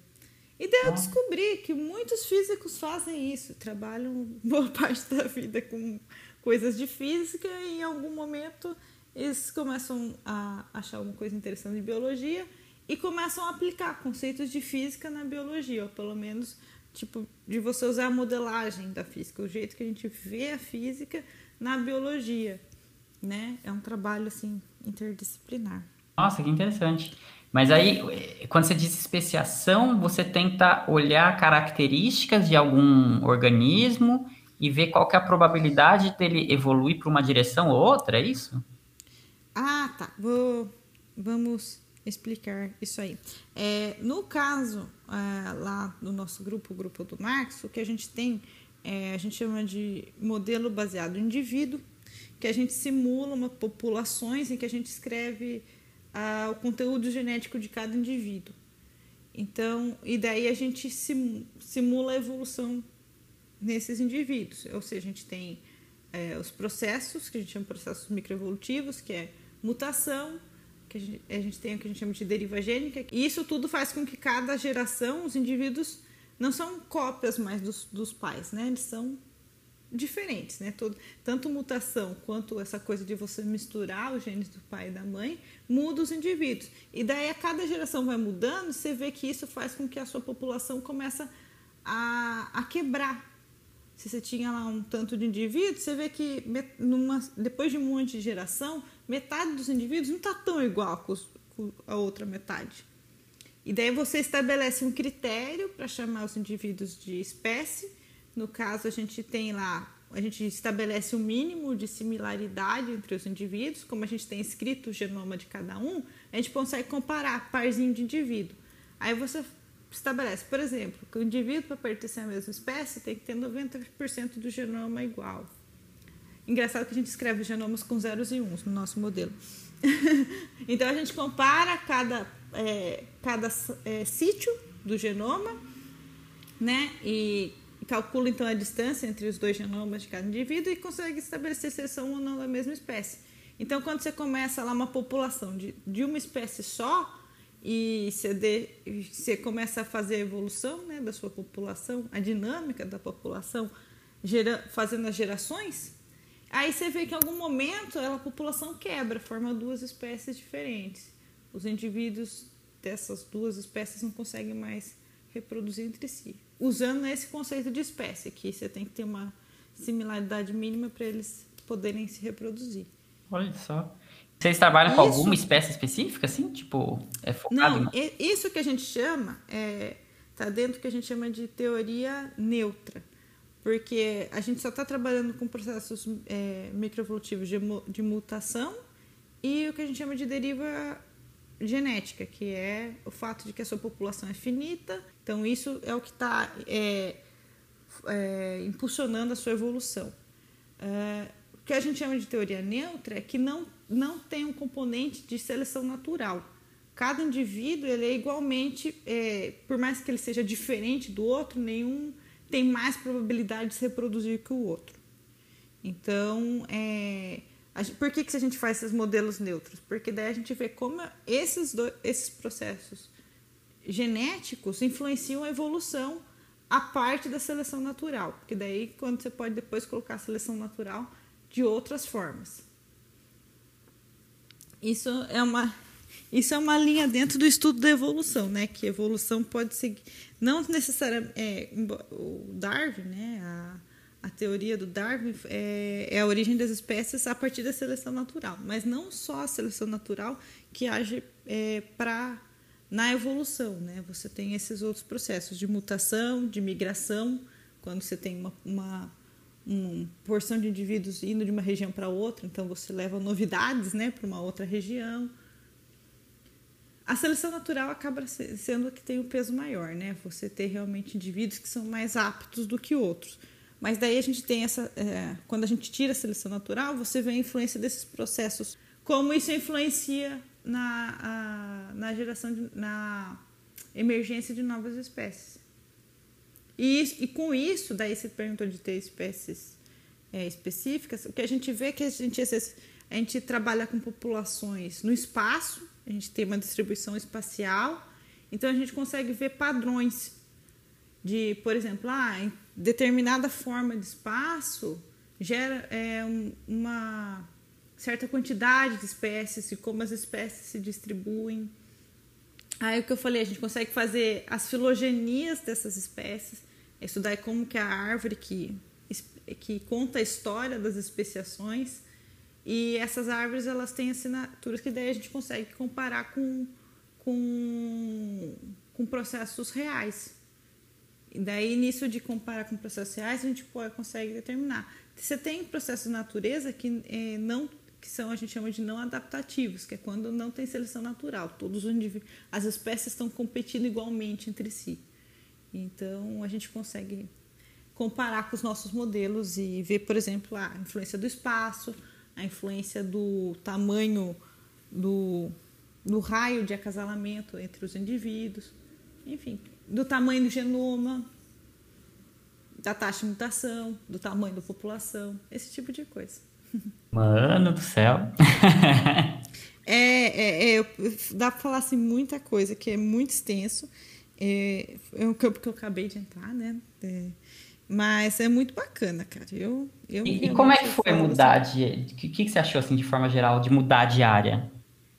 Speaker 2: E daí eu ah. descobri que muitos físicos fazem isso, trabalham boa parte da vida com coisas de física e em algum momento eles começam a achar alguma coisa interessante de biologia e começam a aplicar conceitos de física na biologia, ou pelo menos tipo de você usar a modelagem da física, o jeito que a gente vê a física na biologia, né? É um trabalho assim interdisciplinar.
Speaker 1: Nossa, que interessante. Mas aí, quando você diz especiação, você tenta olhar características de algum organismo e ver qual que é a probabilidade dele evoluir para uma direção ou outra, é isso?
Speaker 2: Ah, tá. Vou, vamos explicar isso aí. É, no caso, é, lá no nosso grupo, o grupo do Marx, o que a gente tem, é, a gente chama de modelo baseado em indivíduo, que a gente simula uma populações em que a gente escreve o conteúdo genético de cada indivíduo. Então, e daí a gente simula a evolução nesses indivíduos. Ou seja, a gente tem é, os processos, que a gente chama de processos microevolutivos, que é mutação, que a gente, a gente tem o que a gente chama de deriva gênica. E isso tudo faz com que cada geração, os indivíduos não são cópias mais dos, dos pais, né? Eles são diferentes, né? Todo, tanto mutação quanto essa coisa de você misturar os genes do pai e da mãe muda os indivíduos. E daí a cada geração vai mudando, você vê que isso faz com que a sua população começa a, a quebrar. Se você tinha lá um tanto de indivíduos, você vê que numa, depois de um monte de geração, metade dos indivíduos não está tão igual com, a outra metade. E daí você estabelece um critério para chamar os indivíduos de espécie No caso, a gente tem lá, a gente estabelece o um mínimo de similaridade entre os indivíduos, como a gente tem escrito o genoma de cada um, a gente consegue comparar parzinho de indivíduo. Aí você estabelece, por exemplo, que o indivíduo para pertencer à mesma espécie tem que ter 90% do genoma igual. Engraçado que a gente escreve genomas com zeros e uns no nosso modelo. então a gente compara cada, é, cada é, sítio do genoma, né? E calcula então a distância entre os dois genomas de cada indivíduo e consegue estabelecer se são ou não da mesma espécie. Então, quando você começa lá uma população de, de uma espécie só, e você, de, você começa a fazer a evolução né, da sua população, a dinâmica da população, gera, fazendo as gerações, aí você vê que em algum momento a população quebra, forma duas espécies diferentes. Os indivíduos dessas duas espécies não conseguem mais reproduzir entre si. Usando esse conceito de espécie, que você tem que ter uma similaridade mínima para eles poderem se reproduzir.
Speaker 1: Olha só. Vocês trabalham isso, com alguma espécie específica, assim? Tipo, é focado
Speaker 2: Não, em... isso que a gente chama, é, tá dentro do que a gente chama de teoria neutra. Porque a gente só está trabalhando com processos é, microevolutivos de, de mutação e o que a gente chama de deriva genética, que é o fato de que a sua população é finita. Então, isso é o que está é, é, impulsionando a sua evolução. É, o que a gente chama de teoria neutra é que não não tem um componente de seleção natural. Cada indivíduo ele é igualmente, é, por mais que ele seja diferente do outro, nenhum tem mais probabilidade de se reproduzir que o outro. Então, é, por que, que a gente faz esses modelos neutros? Porque daí a gente vê como esses, esses processos genéticos influenciam a evolução a parte da seleção natural. Porque daí, quando você pode depois colocar a seleção natural de outras formas. Isso é uma isso é uma linha dentro do estudo da evolução, né? Que evolução pode seguir não necessariamente é, o Darwin, né? A, a teoria do Darwin é, é, a origem das espécies a partir da seleção natural, mas não só a seleção natural que age é, para na evolução, né? Você tem esses outros processos de mutação, de migração, quando você tem uma, uma uma porção de indivíduos indo de uma região para outra, então você leva novidades né, para uma outra região. A seleção natural acaba sendo a que tem o peso maior, né? Você ter realmente indivíduos que são mais aptos do que outros. Mas daí a gente tem essa. É, quando a gente tira a seleção natural, você vê a influência desses processos, como isso influencia na, a, na geração, de, na emergência de novas espécies. E, e com isso, daí você perguntou de ter espécies é, específicas, o que a gente vê é que a gente, a gente trabalha com populações no espaço, a gente tem uma distribuição espacial, então a gente consegue ver padrões de, por exemplo, ah, em determinada forma de espaço gera é, uma certa quantidade de espécies e como as espécies se distribuem. Aí o que eu falei, a gente consegue fazer as filogenias dessas espécies, estudar como que a árvore que, que conta a história das especiações e essas árvores elas têm assinaturas que daí a gente consegue comparar com, com, com processos reais. E daí, nisso de comparar com processos reais, a gente pode, consegue determinar. Você tem processos de natureza que é, não que são a gente chama de não adaptativos, que é quando não tem seleção natural, todos os as espécies estão competindo igualmente entre si. Então a gente consegue comparar com os nossos modelos e ver, por exemplo, a influência do espaço, a influência do tamanho do, do raio de acasalamento entre os indivíduos, enfim, do tamanho do genoma, da taxa de mutação, do tamanho da população, esse tipo de coisa.
Speaker 1: Mano do céu!
Speaker 2: é, é, é, dá para falar assim, muita coisa que é muito extenso. É, é um campo que eu acabei de entrar, né? É, mas é muito bacana, cara. Eu, eu
Speaker 1: e, como é que foi mudar de. O que, que você achou, assim, de forma geral, de mudar de área?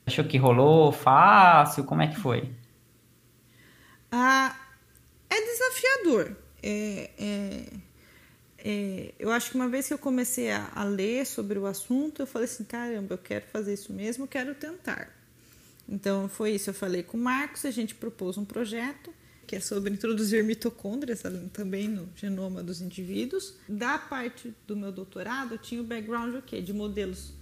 Speaker 1: Achou que rolou fácil? Como é que foi?
Speaker 2: Ah, é desafiador. É, é, é, eu acho que uma vez que eu comecei a, a, ler sobre o assunto, eu falei assim: caramba, eu quero fazer isso mesmo, eu quero tentar. Então foi isso, eu falei com o Marcos, a gente propôs um projeto que é sobre introduzir mitocôndrias também no genoma dos indivíduos. Da parte do meu doutorado, eu tinha o background o quê? de modelos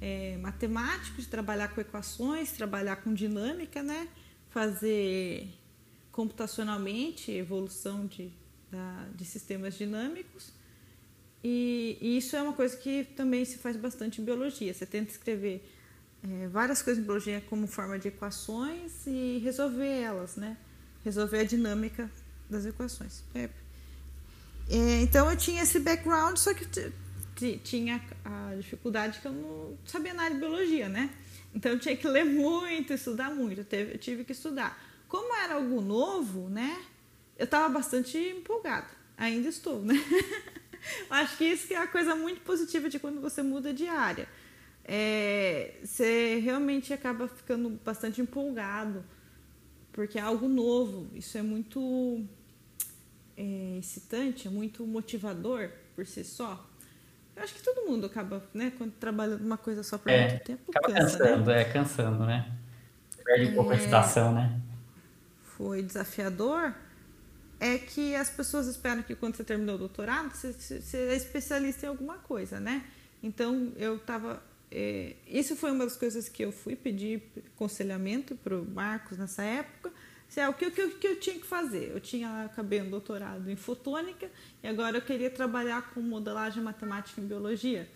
Speaker 2: é, matemáticos, trabalhar com equações, trabalhar com dinâmica, né? fazer computacionalmente evolução de, da, de sistemas dinâmicos. E, e, isso é uma coisa que também se faz bastante em biologia. Você tenta escrever é, várias coisas em biologia como forma de equações e resolver elas, né? Resolver a dinâmica das equações. É. É, então eu tinha esse background, só que tinha a dificuldade que eu não sabia nada de biologia, né? Então eu tinha que ler muito, estudar muito. Eu, tive que estudar. Como era algo novo, né? Eu estava bastante empolgada. Ainda estou, né? Acho que isso que é a coisa muito positiva de quando você muda de área é, você realmente acaba ficando bastante empolgado, porque é algo novo. Isso é muito é, excitante, é muito motivador por si só. Eu acho que todo mundo acaba, né, quando trabalha numa coisa só por é, muito tempo,
Speaker 1: acaba cansa, cansando, né? é, cansando, né? Perde um pouco a é. excitação, né?
Speaker 2: Foi desafiador, é que as pessoas esperam que quando você terminou o doutorado, você, você é especialista em alguma coisa, né? Então, eu estava é, isso foi uma das coisas que eu fui pedir aconselhamento para o Marcos nessa época. Se é o que, que, que, eu tinha que fazer. Eu tinha acabei um doutorado em fotônica e agora eu queria trabalhar com modelagem matemática em biologia.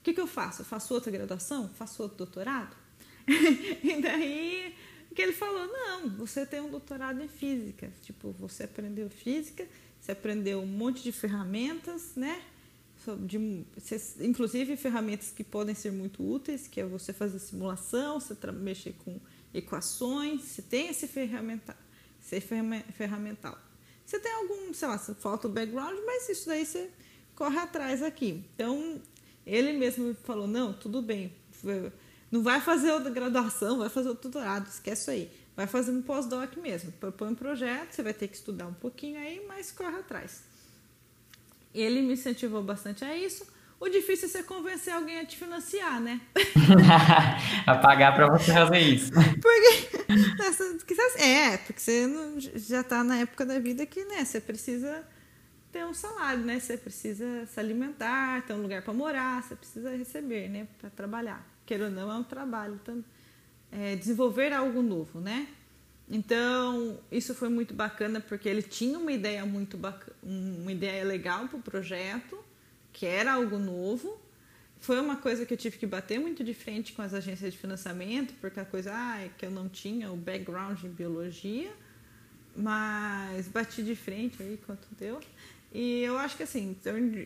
Speaker 2: O que, que eu faço? Eu faço outra graduação? Faço outro doutorado? e daí que ele falou: não, você tem um doutorado em física. Tipo, você aprendeu física, você aprendeu um monte de ferramentas, né? De, inclusive ferramentas que podem ser muito úteis, que é você fazer simulação, você mexer com equações, você tem esse ferramental, esse ferramental. Você tem algum, sei lá, falta o background, mas isso daí você corre atrás aqui. Então, ele mesmo falou, não, tudo bem, não vai fazer outra graduação, vai fazer outro doutorado, esquece isso aí. Vai fazer um pós-doc mesmo, propõe um projeto, você vai ter que estudar um pouquinho aí, mas corre atrás. Ele me incentivou bastante a isso. O difícil é você convencer alguém a te financiar, né?
Speaker 1: a pagar para você fazer isso.
Speaker 2: Porque, é, porque você já está na época da vida que né, você precisa ter um salário, né? Você precisa se alimentar, ter um lugar para morar, você precisa receber, né? Para trabalhar. Queira ou não, é um trabalho. Então, é, desenvolver algo novo, né? Então, isso foi muito bacana porque ele tinha uma ideia muito bacana, uma ideia legal para o projeto, que era algo novo. Foi uma coisa que eu tive que bater muito de frente com as agências de financiamento, porque a coisa ah, é que eu não tinha o background em biologia, mas bati de frente aí quanto deu. E eu acho que assim,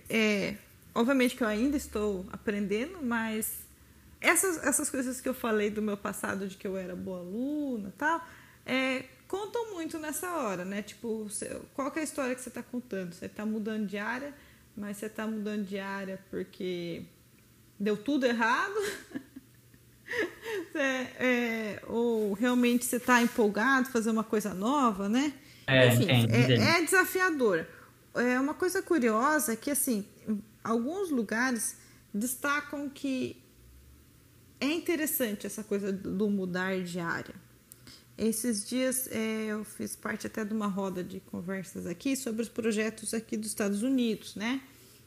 Speaker 2: é, obviamente que eu ainda estou aprendendo, mas essas, essas coisas que eu falei do meu passado, de que eu era boa aluna tal, é, contam muito nessa hora, né? Tipo, qual é a história que você está contando? Você está mudando de área, mas você está mudando de área porque deu tudo errado? é, é, ou realmente você está empolgado fazer uma coisa nova, né?
Speaker 1: É, Enfim, é,
Speaker 2: é desafiador. É uma coisa curiosa que, assim, alguns lugares destacam que é interessante essa coisa do mudar de área. Esses dias é, eu fiz parte até de uma roda de conversas aqui sobre os projetos aqui dos Estados Unidos, né?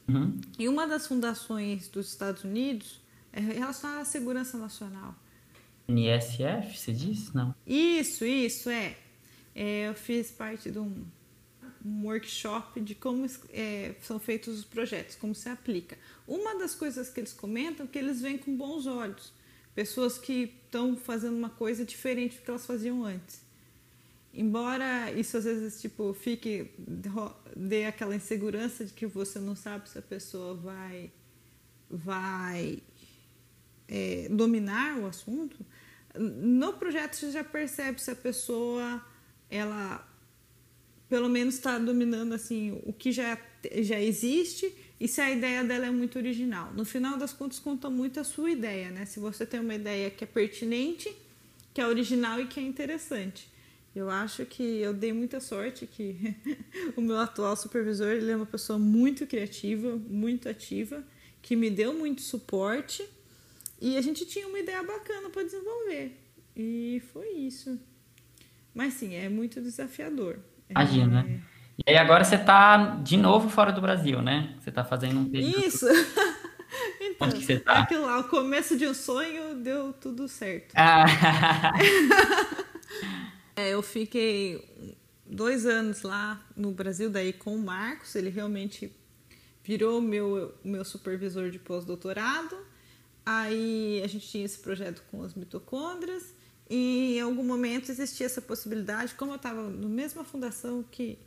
Speaker 2: Uhum. E uma das fundações dos Estados Unidos é relacionada à segurança nacional.
Speaker 1: NSF, você disse? Não.
Speaker 2: Isso, isso, é. é eu fiz parte de um, um workshop de como é, são feitos os projetos, como se aplica. Uma das coisas que eles comentam é que eles veem com bons olhos pessoas que estão fazendo uma coisa diferente do que elas faziam antes. Embora isso às vezes tipo fique dê aquela insegurança de que você não sabe se a pessoa vai vai é, dominar o assunto, no projeto você já percebe se a pessoa ela pelo menos está dominando assim o que já já existe e se a ideia dela é muito original. No final das contas, conta muito a sua ideia, né? Se você tem uma ideia que é pertinente, que é original e que é interessante. Eu acho que eu dei muita sorte que o meu atual supervisor ele é uma pessoa muito criativa, muito ativa, que me deu muito suporte e a gente tinha uma ideia bacana para desenvolver. E foi isso. Mas sim, é muito desafiador.
Speaker 1: Imagina. É... E aí agora você tá de novo fora do Brasil, né? Você tá fazendo um
Speaker 2: período... Isso! então, Onde que você tá? Aquilo lá, o começo de um sonho deu tudo certo. Ah. é, eu fiquei dois anos lá no Brasil, daí com o Marcos, ele realmente virou meu, meu supervisor de pós-doutorado. Aí a gente tinha esse projeto com as mitocôndrias e em algum momento existia essa possibilidade, como eu estava na mesma fundação que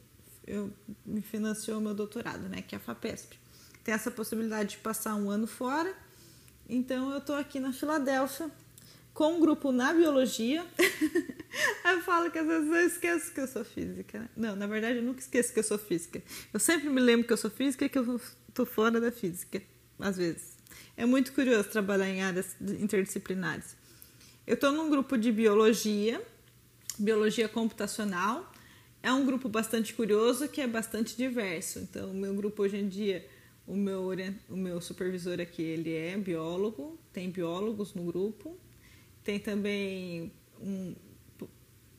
Speaker 2: eu me financiou meu doutorado, né, que é a FAPESP. Tem essa possibilidade de passar um ano fora. Então eu estou aqui na Filadélfia com um grupo na biologia. eu falo que às vezes eu esqueço que eu sou física. Né? Não, na verdade eu nunca esqueço que eu sou física. Eu sempre me lembro que eu sou física e que eu estou fora da física, às vezes. É muito curioso trabalhar em áreas interdisciplinares. Eu estou num grupo de biologia, biologia computacional. É um grupo bastante curioso que é bastante diverso. Então, o meu grupo hoje em dia, o meu, o meu supervisor aqui, ele é biólogo, tem biólogos no grupo. Tem também um,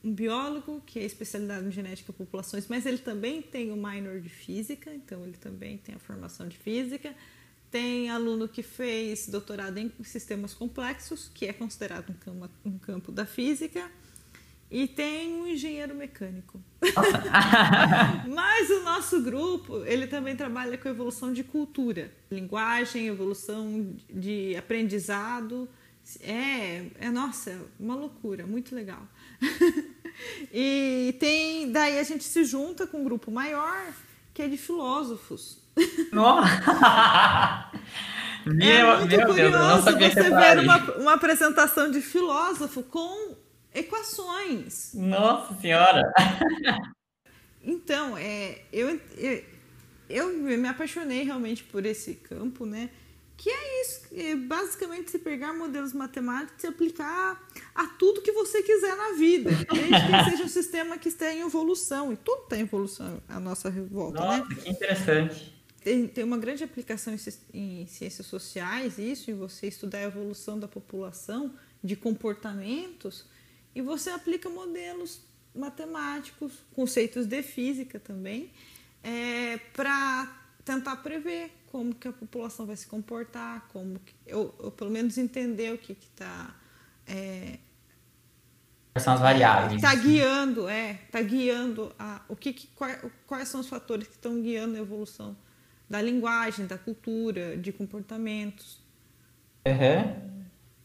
Speaker 2: um biólogo que é especializado em genética de populações, mas ele também tem o minor de física, então ele também tem a formação de física. Tem aluno que fez doutorado em sistemas complexos, que é considerado um campo, um campo da física. E tem um engenheiro mecânico. Mas o nosso grupo, ele também trabalha com evolução de cultura, linguagem, evolução de aprendizado. É, é nossa, uma loucura, muito legal. e tem, daí a gente se junta com um grupo maior, que é de filósofos. meu, é muito meu curioso Deus, você ver uma, uma apresentação de filósofo com equações.
Speaker 1: Nossa Senhora!
Speaker 2: então, é, eu, eu, eu me apaixonei realmente por esse campo, né? Que é isso, é basicamente se pegar modelos matemáticos e aplicar a tudo que você quiser na vida, desde que seja um sistema que esteja em evolução, e tudo está em evolução à nossa revolta,
Speaker 1: Nossa,
Speaker 2: né?
Speaker 1: que interessante
Speaker 2: tem, tem uma grande aplicação em, em ciências sociais, isso, em você estudar a evolução da população, de comportamentos, e você aplica modelos matemáticos, conceitos de física também, é, para tentar prever como que a população vai se comportar, como que, ou, ou pelo menos entender o que está é,
Speaker 1: são as variáveis?
Speaker 2: Está guiando, é, está guiando a, o que, que quais, quais, são os fatores que estão guiando a evolução da linguagem, da cultura, de comportamentos.
Speaker 1: Uhum.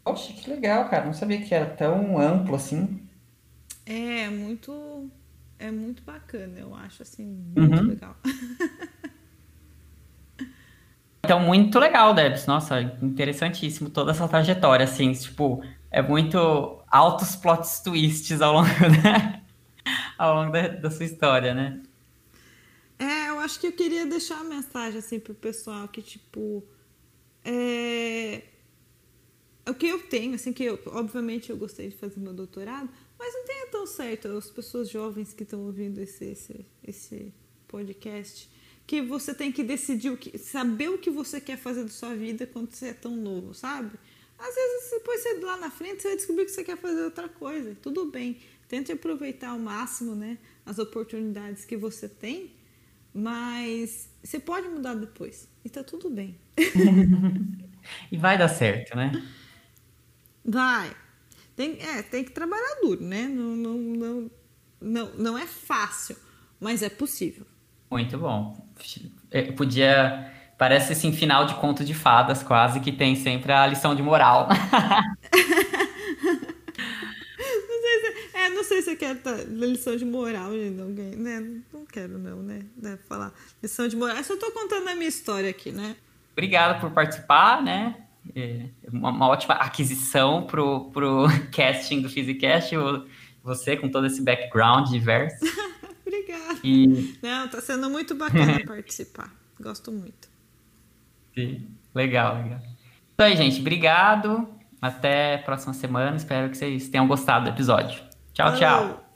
Speaker 1: Poxa, que legal, cara. Não sabia que era tão amplo assim.
Speaker 2: É, muito. É muito bacana, eu acho assim, muito uhum. legal.
Speaker 1: então, muito legal, Debs. Nossa, interessantíssimo toda essa trajetória, assim, tipo, é muito altos plot twists ao longo, da, ao longo da, da sua história, né?
Speaker 2: É, eu acho que eu queria deixar a mensagem assim pro pessoal que, tipo. É... O que eu tenho, assim, que eu, obviamente eu gostei de fazer meu doutorado, mas não tenha tão certo as pessoas jovens que estão ouvindo esse, esse, esse podcast, que você tem que decidir o que, saber o que você quer fazer da sua vida quando você é tão novo, sabe? Às vezes depois você lá na frente você vai descobrir que você quer fazer outra coisa. Tudo bem. Tente aproveitar ao máximo, né, as oportunidades que você tem mas você pode mudar depois. E tá tudo bem.
Speaker 1: e vai dar certo, né?
Speaker 2: Vai. Tem, é, tem que trabalhar duro, né? Não, não, não, não, não é fácil, mas é possível.
Speaker 1: Muito bom. Eu podia. Parece assim, final de conto de fadas, quase, que tem sempre a lição de moral.
Speaker 2: É, não sei se você quer lição de moral de alguém, né? Não quero não, né? Deve falar lição de moral. Eu só tô contando a minha história aqui, né?
Speaker 1: Obrigado por participar, né? É uma, uma ótima aquisição pro, pro casting do Physicast. Você com todo esse background diverso.
Speaker 2: Obrigada. E... Não, tá sendo muito bacana participar. Gosto muito.
Speaker 1: Sim, legal, legal. Então aí, gente, obrigado. Até a próxima semana. Espero que vocês tenham gostado do episódio. Tchau, tchau.